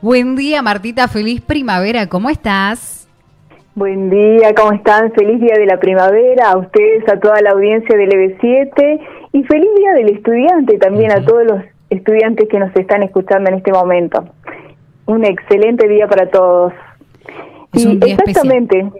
Buen día, Martita, feliz primavera, ¿cómo estás? Buen día, ¿cómo están? Feliz día de la primavera a ustedes, a toda la audiencia del EB7 y feliz día del estudiante también a todos los estudiantes que nos están escuchando en este momento. Un excelente día para todos. y exactamente,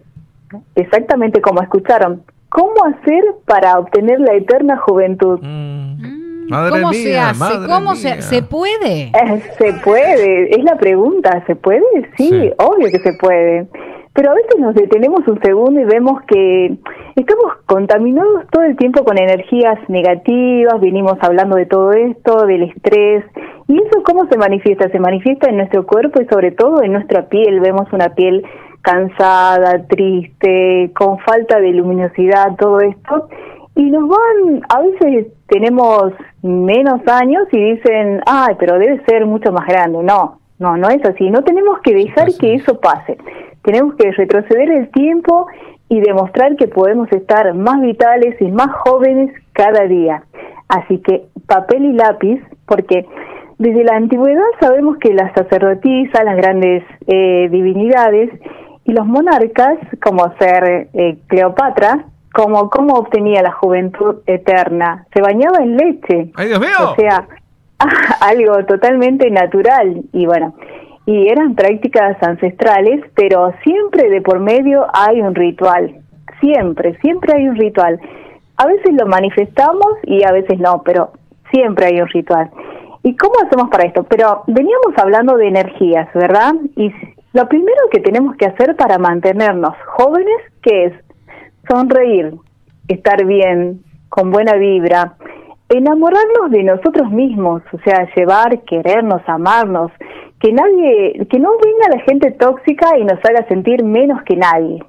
exactamente como escucharon, ¿cómo hacer para obtener la eterna juventud? Mm. ¿Cómo se hace? ¿Cómo se, se puede? Eh, se puede, es la pregunta, ¿se puede? Sí, obvio que se puede. Pero a veces nos detenemos un segundo y vemos que estamos contaminados todo el tiempo con energías negativas, venimos hablando de todo esto, del estrés, y eso cómo se manifiesta? Se manifiesta en nuestro cuerpo y sobre todo en nuestra piel, vemos una piel cansada, triste, con falta de luminosidad, todo esto, y nos van, a veces tenemos menos años y dicen, ay, pero debe ser mucho más grande. No, no, no es así. No tenemos que dejar que eso pase. Tenemos que retroceder el tiempo y demostrar que podemos estar más vitales y más jóvenes cada día. Así que papel y lápiz, porque desde la antigüedad sabemos que las sacerdotisas, las grandes eh, divinidades y los monarcas, como ser eh, Cleopatra, como cómo obtenía la juventud eterna. Se bañaba en leche. ¡Ay, Dios mío! O sea, algo totalmente natural. Y bueno, y eran prácticas ancestrales, pero siempre de por medio hay un ritual. Siempre, siempre hay un ritual. A veces lo manifestamos y a veces no, pero siempre hay un ritual. ¿Y cómo hacemos para esto? Pero veníamos hablando de energías, ¿verdad? Y lo primero que tenemos que hacer para mantenernos jóvenes, ¿qué es? Sonreír, estar bien, con buena vibra, enamorarnos de nosotros mismos, o sea, llevar, querernos, amarnos, que nadie, que no venga la gente tóxica y nos haga sentir menos que nadie.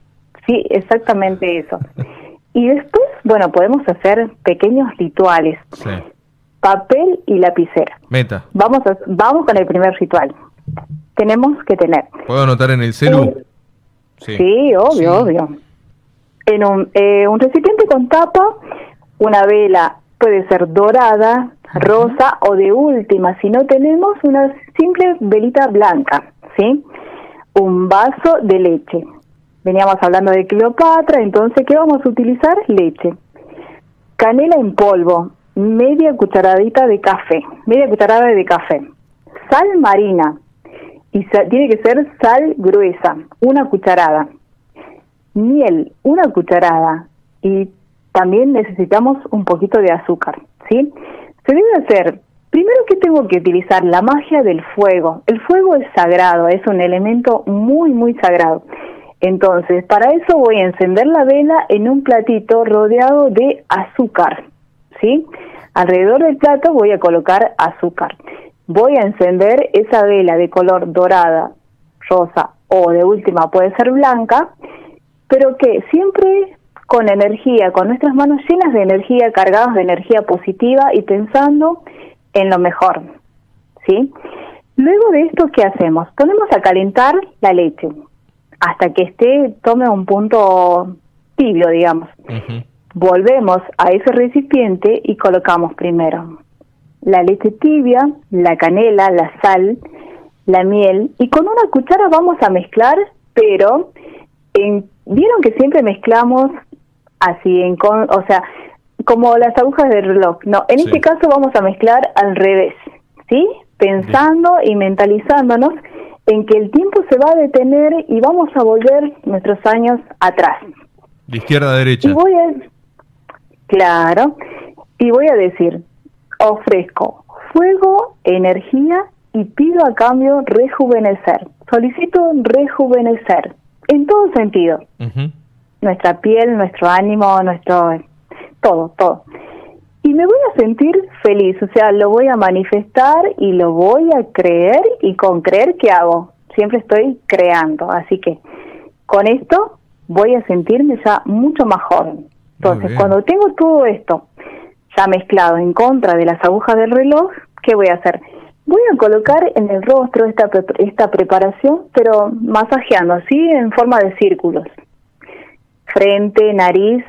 Sí, exactamente eso. Y después, bueno, podemos hacer pequeños rituales. Papel y lapicera. Meta. Vamos a, vamos con el primer ritual. Tenemos que tener. ¿Puedo anotar en el celu? sí. obvio, obvio en un, eh, un recipiente con tapa, una vela puede ser dorada, rosa o de última, si no tenemos una simple velita blanca, ¿sí? Un vaso de leche. Veníamos hablando de Cleopatra, entonces, ¿qué vamos a utilizar? Leche. Canela en polvo, media cucharadita de café, media cucharada de café. Sal marina, y tiene que ser sal gruesa, una cucharada miel, una cucharada y también necesitamos un poquito de azúcar, ¿sí? Se debe hacer, primero que tengo que utilizar la magia del fuego. El fuego es sagrado, es un elemento muy, muy sagrado. Entonces, para eso voy a encender la vela en un platito rodeado de azúcar, ¿sí? Alrededor del plato voy a colocar azúcar. Voy a encender esa vela de color dorada, rosa o de última puede ser blanca pero que siempre con energía, con nuestras manos llenas de energía, cargadas de energía positiva y pensando en lo mejor, ¿sí? Luego de esto, ¿qué hacemos? Ponemos a calentar la leche hasta que esté, tome un punto tibio, digamos. Volvemos a ese recipiente y colocamos primero la leche tibia, la canela, la sal, la miel y con una cuchara vamos a mezclar, pero en Vieron que siempre mezclamos así, en o sea, como las agujas del reloj. No, en este caso vamos a mezclar al revés, ¿sí? Pensando y mentalizándonos en que el tiempo se va a detener y vamos a volver nuestros años atrás. De izquierda a derecha. Y voy a, claro, y voy a decir, ofrezco fuego, energía y pido a cambio rejuvenecer. Solicito rejuvenecer en todo sentido. Nuestra piel, nuestro ánimo, nuestro... todo, todo. Y me voy a sentir feliz, o sea, lo voy a manifestar y lo voy a creer y con creer que hago. Siempre estoy creando, así que con esto voy a sentirme ya mucho más joven. Entonces, cuando tengo todo esto ya mezclado en contra de las agujas del reloj, ¿qué voy a hacer? Voy a colocar en el rostro esta, esta preparación, pero masajeando así en forma de círculos. Frente, nariz,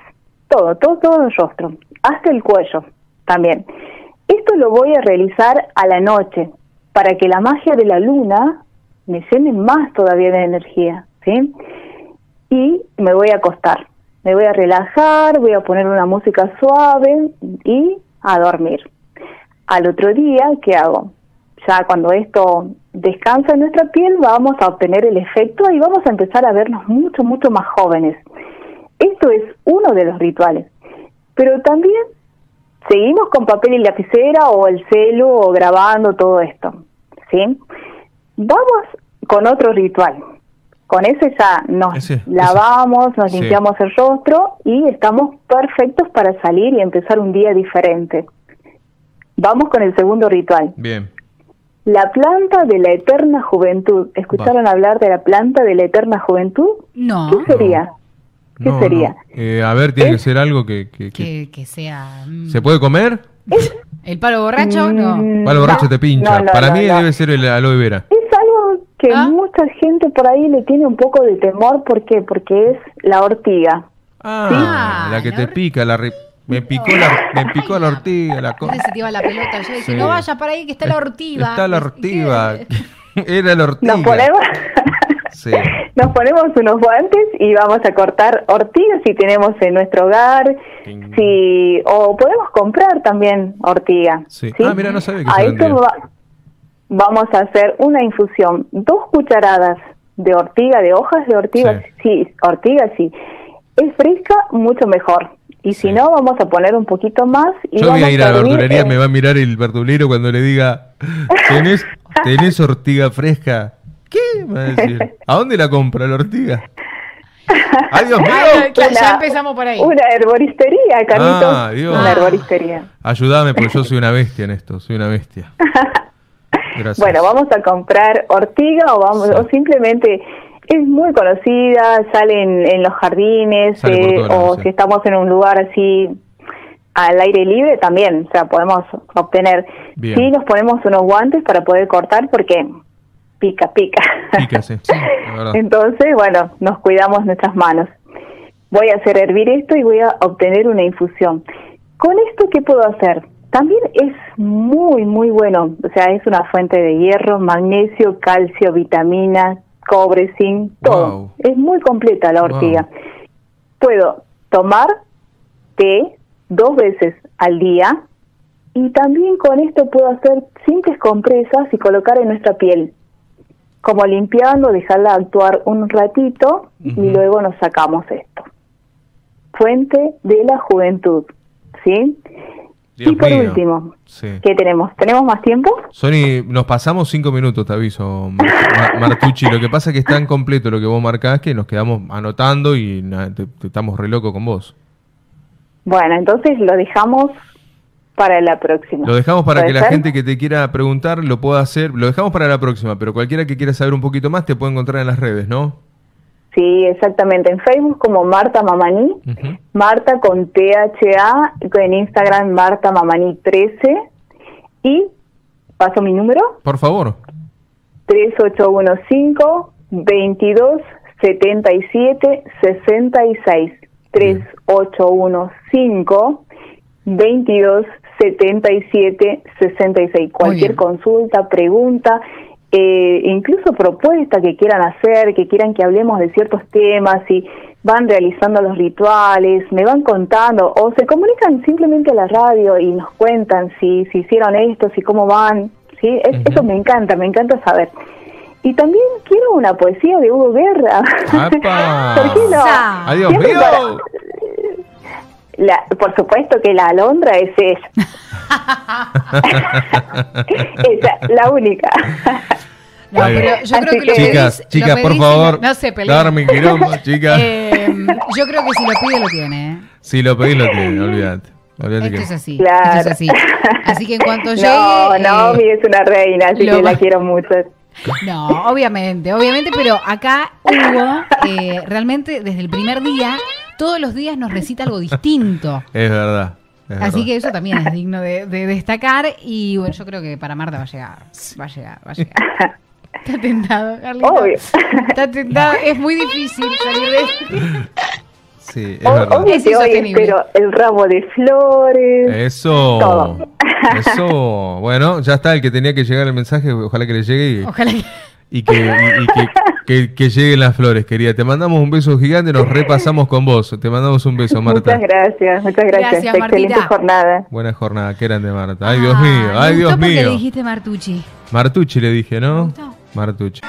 todo, todo, todo el rostro, hasta el cuello también. Esto lo voy a realizar a la noche para que la magia de la luna me llenen más todavía de energía, ¿sí? Y me voy a acostar, me voy a relajar, voy a poner una música suave y a dormir. Al otro día, ¿qué hago? Ya cuando esto descansa en nuestra piel, vamos a obtener el efecto y vamos a empezar a vernos mucho, mucho más jóvenes. Esto es uno de los rituales. Pero también seguimos con papel y lapicera o el celu o grabando todo esto. ¿Sí? Vamos con otro ritual. Con ese ya nos lavamos, nos limpiamos el rostro y estamos perfectos para salir y empezar un día diferente. Vamos con el segundo ritual. Bien. La planta de la eterna juventud. ¿Escucharon hablar de la planta de la eterna juventud? No. ¿Qué sería? ¿Qué sería? Eh, a ver, tiene que ser algo que... Que, sea... Mm. ¿Se puede comer? ¿El palo borracho? No. El palo borracho te pincha. Para mí debe ser el aloe vera. Es algo que ¿Ah? mucha gente por ahí le tiene un poco de temor. ¿Por qué? Porque es la ortiga. Ah, la que te pica, la... Me picó la, me picó la ortiga, la cosa. se te iba la pelota. Yo dije, no vaya para ahí que está la ortiga. Está la ortiga. Era la ortiga. Nos ponemos, sí. nos ponemos unos guantes y vamos a cortar ortigas si tenemos en nuestro hogar. Si, o podemos comprar también ortiga. Sí. Ah, mira, no sabía que a esto vamos a hacer una infusión. Dos cucharadas de ortiga, de hojas de ortiga. Sí, sí ortiga sí. Es fresca, mucho mejor y si no, vamos a poner un poquito más. Y Yo voy a ir a la verdulería, me va a mirar el verdulero cuando le diga, ¿tenés, ¿tenés ortiga fresca? ¿Qué? Va a decir, ¿a dónde la compra la ortiga? ¡Ay, Dios mío! ya empezamos por ahí. Una herboristería, Carlitos. Ah, Dios. Una herboristería. Ayúdame, porque yo soy una bestia en esto, soy una bestia. Gracias. Bueno, vamos a comprar ortiga o, vamos, o simplemente es muy conocida, sale en, los jardines eh, o si estamos en un lugar así al aire libre también, o sea, podemos obtener. Sí, nos ponemos unos guantes para poder cortar porque pica, pica. Pica, sí. Entonces, bueno, nos cuidamos nuestras manos. Voy a hacer hervir esto y voy a obtener una infusión. Con esto, ¿qué puedo hacer? También es muy, muy bueno, o sea, es una fuente de hierro, magnesio, calcio, vitamina, cobre, zinc, todo. Es muy completa la ortiga. Puedo tomar té dos veces al día y también con esto puedo hacer simples compresas y colocar en nuestra piel. Como limpiando, dejarla actuar un ratito y luego nos sacamos esto. Fuente de la juventud, ¿sí? Y por último, ¿qué tenemos? ¿Tenemos más tiempo? Sony, nos pasamos cinco minutos, te aviso, Martucci. lo que pasa es que es tan completo lo que vos marcás que nos quedamos anotando y estamos re locos con vos. Bueno, entonces lo dejamos para la próxima. Lo dejamos para que la gente que te quiera preguntar lo pueda hacer. Lo dejamos para la próxima, pero cualquiera que quiera saber un poquito más te puede encontrar en las redes, ¿no? Sí, exactamente. En Facebook como Marta Mamani, Marta con THA, en Instagram Marta Mamani 13 y paso mi número. Por favor. 3815 22 77 66 3815 22 77 66. Cualquier consulta, pregunta, eh, incluso propuestas que quieran hacer, que quieran que hablemos de ciertos temas y van realizando los rituales, me van contando o se comunican simplemente a la radio y nos cuentan si, si hicieron esto, si cómo van, ¿sí? Eso me encanta, me encanta saber. Y también quiero una poesía de Hugo Guerra. ¿Por qué no? Adiós mío. La, por supuesto que la alondra es ella. esa, la única. No, pero yo creo que, chicas, chicas, por favor, no sé, Darme quilombo, chicas. Eh, yo creo que si lo pide lo tiene. ¿eh? Si lo pedís lo tiene, olvídate. Esto es así, claro. esto es así. Así que en cuanto llegue... No, no, eh, es una reina, así que la quiero mucho. No, obviamente, obviamente, pero acá Hugo, eh, realmente desde el primer día, todos los días nos recita algo distinto. Es verdad. Así que eso también es digno de, destacar y bueno, yo creo que para Marta va a llegar, va a llegar, va a llegar. Está tentado, Carlita. Obvio. Está tentado, es muy difícil salir de. Sí, es verdad. es pero el ramo de flores. Eso. Eso. Bueno, ya está el que tenía que llegar el mensaje, ojalá que le llegue y, ojalá que... y que, que, lleguen las flores, querida. Te mandamos un beso gigante, nos repasamos con vos. Te mandamos un beso, Marta. Muchas gracias, muchas gracias. Excelente jornada. Buena jornada, qué grande, Marta. Ay, Dios mío, ay, Dios mío. le dijiste Martucci? Martucci le dije, ¿no? Martucci.